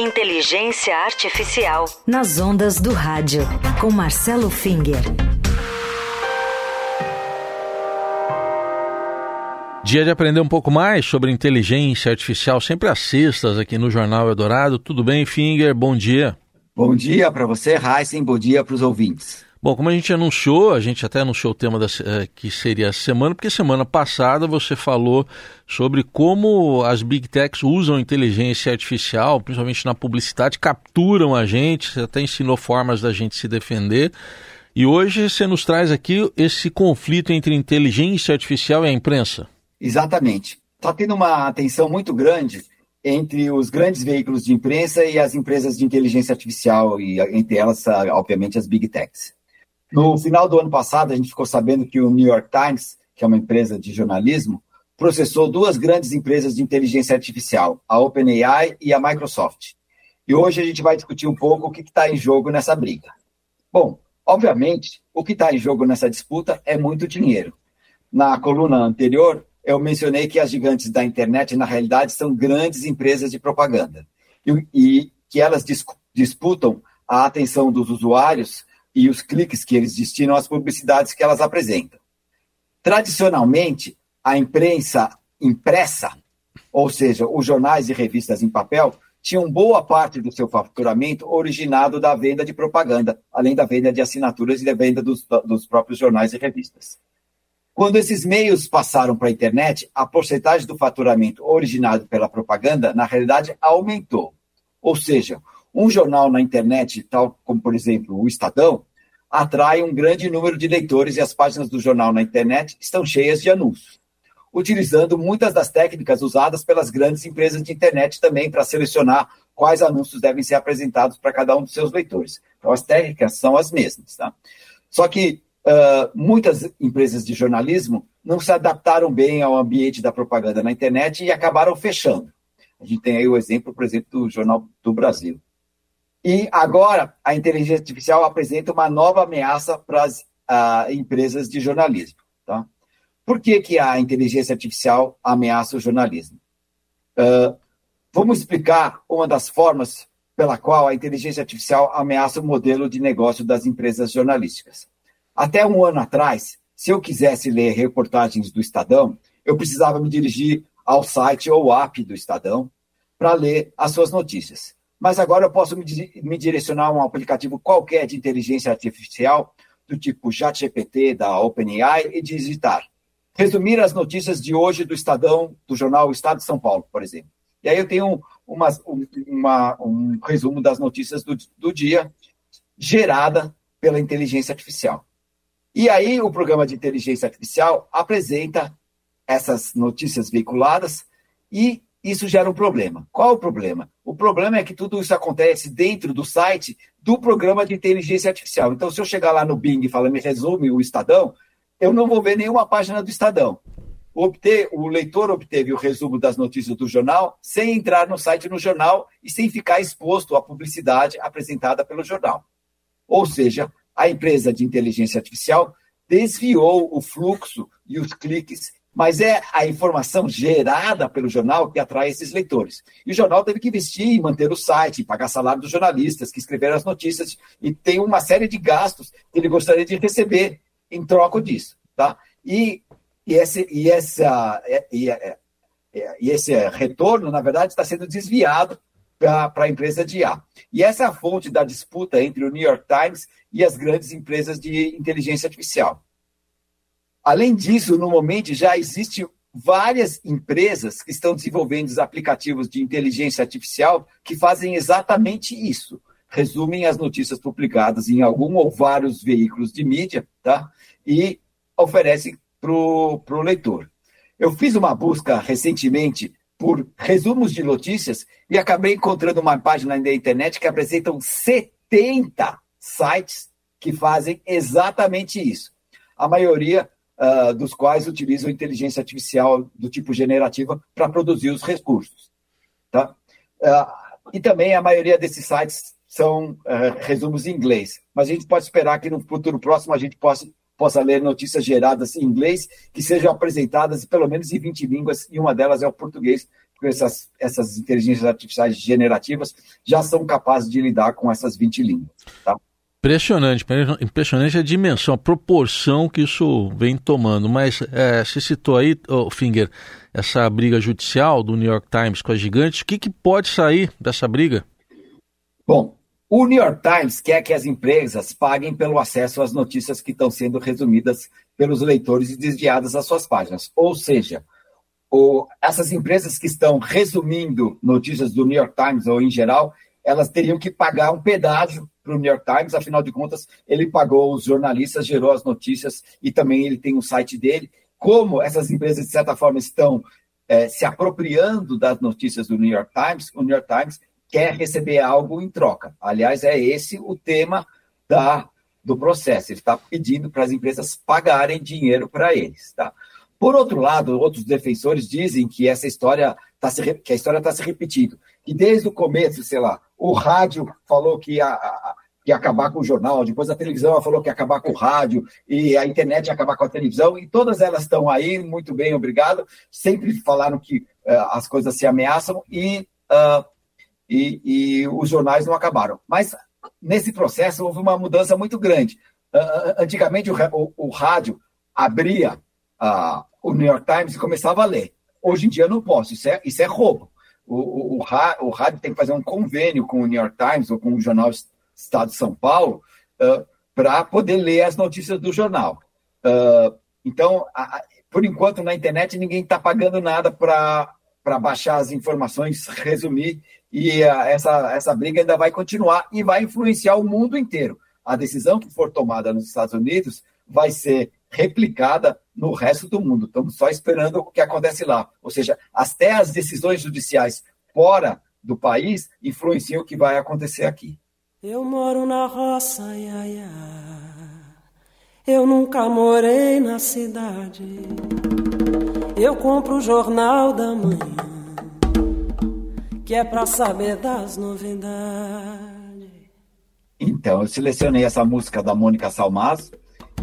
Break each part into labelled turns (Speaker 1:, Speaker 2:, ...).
Speaker 1: Inteligência Artificial.
Speaker 2: Nas ondas do rádio, com Marcelo Finger.
Speaker 3: Dia de aprender um pouco mais sobre inteligência artificial, sempre às sextas aqui no Jornal Eldorado. Tudo bem, Finger? Bom dia.
Speaker 4: Bom dia para você, Heisen. Bom dia para os ouvintes.
Speaker 3: Bom, como a gente anunciou, a gente até anunciou o tema da, eh, que seria a semana, porque semana passada você falou sobre como as big techs usam inteligência artificial, principalmente na publicidade, capturam a gente, você até ensinou formas da gente se defender. E hoje você nos traz aqui esse conflito entre inteligência artificial e a imprensa.
Speaker 4: Exatamente. Está tendo uma atenção muito grande entre os grandes veículos de imprensa e as empresas de inteligência artificial, e entre elas, obviamente, as big techs. No final do ano passado, a gente ficou sabendo que o New York Times, que é uma empresa de jornalismo, processou duas grandes empresas de inteligência artificial, a OpenAI e a Microsoft. E hoje a gente vai discutir um pouco o que está em jogo nessa briga. Bom, obviamente, o que está em jogo nessa disputa é muito dinheiro. Na coluna anterior, eu mencionei que as gigantes da internet, na realidade, são grandes empresas de propaganda e, e que elas dis disputam a atenção dos usuários e os cliques que eles destinam às publicidades que elas apresentam. Tradicionalmente, a imprensa impressa, ou seja, os jornais e revistas em papel, tinham boa parte do seu faturamento originado da venda de propaganda, além da venda de assinaturas e da venda dos, dos próprios jornais e revistas. Quando esses meios passaram para a internet, a porcentagem do faturamento originado pela propaganda, na realidade, aumentou. Ou seja, um jornal na internet, tal como, por exemplo, o Estadão, atrai um grande número de leitores e as páginas do jornal na internet estão cheias de anúncios, utilizando muitas das técnicas usadas pelas grandes empresas de internet também para selecionar quais anúncios devem ser apresentados para cada um dos seus leitores. Então, as técnicas são as mesmas. Tá? Só que uh, muitas empresas de jornalismo não se adaptaram bem ao ambiente da propaganda na internet e acabaram fechando. A gente tem aí o exemplo, por exemplo, do Jornal do Brasil. E agora a inteligência artificial apresenta uma nova ameaça para as uh, empresas de jornalismo. Tá? Por que, que a inteligência artificial ameaça o jornalismo? Uh, vamos explicar uma das formas pela qual a inteligência artificial ameaça o modelo de negócio das empresas jornalísticas. Até um ano atrás, se eu quisesse ler reportagens do Estadão, eu precisava me dirigir ao site ou app do Estadão para ler as suas notícias. Mas agora eu posso me direcionar a um aplicativo qualquer de inteligência artificial, do tipo ChatGPT, da OpenAI, e digitar. Resumir as notícias de hoje do Estadão, do jornal Estado de São Paulo, por exemplo. E aí eu tenho uma, uma, um resumo das notícias do, do dia, gerada pela inteligência artificial. E aí o programa de inteligência artificial apresenta essas notícias veiculadas e isso gera um problema. Qual o problema? O problema é que tudo isso acontece dentro do site do programa de inteligência artificial. Então, se eu chegar lá no Bing e falar, me resume o Estadão, eu não vou ver nenhuma página do Estadão. Obter, o leitor obteve o resumo das notícias do jornal sem entrar no site no jornal e sem ficar exposto à publicidade apresentada pelo jornal. Ou seja, a empresa de inteligência artificial desviou o fluxo e os cliques mas é a informação gerada pelo jornal que atrai esses leitores. E o jornal teve que investir em manter o site, pagar salário dos jornalistas que escreveram as notícias, e tem uma série de gastos que ele gostaria de receber em troca disso. Tá? E, e, esse, e, essa, e, e esse retorno, na verdade, está sendo desviado para a empresa de IA. E essa é a fonte da disputa entre o New York Times e as grandes empresas de inteligência artificial. Além disso, no momento já existem várias empresas que estão desenvolvendo aplicativos de inteligência artificial que fazem exatamente isso. Resumem as notícias publicadas em algum ou vários veículos de mídia, tá? E oferecem para o leitor. Eu fiz uma busca recentemente por resumos de notícias e acabei encontrando uma página na internet que apresentam 70 sites que fazem exatamente isso. A maioria uh, dos quais utilizam inteligência artificial do tipo generativa para produzir os recursos. Tá? Uh, e também a maioria desses sites são uh, resumos em inglês, mas a gente pode esperar que no futuro próximo a gente possa, possa ler notícias geradas em inglês que sejam apresentadas pelo menos em 20 línguas, e uma delas é o português, essas, essas inteligências artificiais generativas já são capazes de lidar com essas 20 línguas. Tá?
Speaker 3: Impressionante, impressionante a dimensão, a proporção que isso vem tomando. Mas é, você citou aí, oh, Finger, essa briga judicial do New York Times com as gigantes. O que, que pode sair dessa briga?
Speaker 4: Bom, o New York Times quer que as empresas paguem pelo acesso às notícias que estão sendo resumidas pelos leitores e desviadas às suas páginas. Ou seja, o, essas empresas que estão resumindo notícias do New York Times ou em geral, elas teriam que pagar um pedágio para o New York Times, afinal de contas, ele pagou os jornalistas, gerou as notícias e também ele tem um site dele. Como essas empresas, de certa forma, estão é, se apropriando das notícias do New York Times, o New York Times quer receber algo em troca. Aliás, é esse o tema da, do processo. Ele está pedindo para as empresas pagarem dinheiro para eles. Tá? Por outro lado, outros defensores dizem que essa história tá se, que a história está se repetindo. Que desde o começo, sei lá, o rádio falou que ia, ia acabar com o jornal, depois a televisão falou que ia acabar com o rádio, e a internet ia acabar com a televisão, e todas elas estão aí, muito bem, obrigado. Sempre falaram que uh, as coisas se ameaçam e, uh, e, e, os jornais não acabaram. Mas nesse processo houve uma mudança muito grande. Uh, antigamente o, o, o, rádio abria o New York Times e começava a ler. Hoje em dia não posso, isso é, isso é roubo o, o, o, rádio tem que fazer um convênio com o New York Times ou com o jornal Estado de São Paulo uh, para poder ler as notícias do jornal. Uh, então, a, por enquanto, na internet, ninguém está pagando nada para baixar as informações, resumir, e uh, essa, essa briga ainda vai continuar e vai influenciar o mundo inteiro. A decisão que for tomada nos Estados Unidos vai ser replicada no resto do mundo. Estamos só esperando o que acontece lá. Ou seja, até as decisões judiciais fora do país influenciam o que vai acontecer aqui.
Speaker 5: Eu moro na roça, ia, ia. eu nunca morei na cidade. Eu compro o jornal da manhã, que é para saber das novidades.
Speaker 4: Então, eu selecionei essa música da Mônica Salmazo,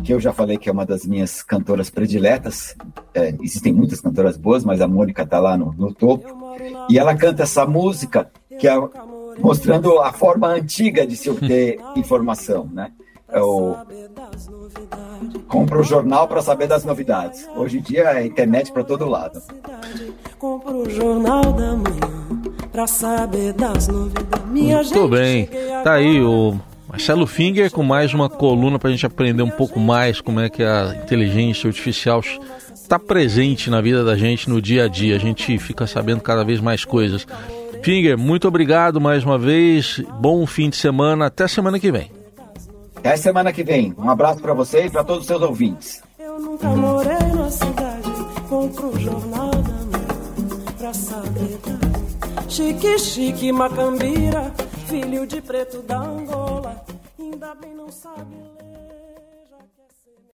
Speaker 4: que eu já falei que é uma das minhas cantoras prediletas. É, existem muitas cantoras boas, mas a Mônica está lá no, no, topo. E ela canta essa música que é mostrando a forma antiga de se obter informação, né? É o compra o jornal para saber das novidades. Hoje em dia é internet para todo lado.
Speaker 5: Compra o jornal da manhã para saber das novidades.
Speaker 3: Muito bem, tá aí o Marcelo Finger com mais uma coluna para a gente aprender um pouco mais como é que a inteligência artificial está presente na vida da gente no dia a dia. A gente fica sabendo cada vez mais coisas. Finger, muito obrigado mais uma vez. Bom fim de semana. Até semana que vem.
Speaker 4: Até semana que vem. Um abraço para você e para todos os seus ouvintes.
Speaker 5: Eu nunca morei na cidade, compro o jornal da manhã pra saber Chique, chique, macambira, filho de preto da Angola, ainda bem não sabe.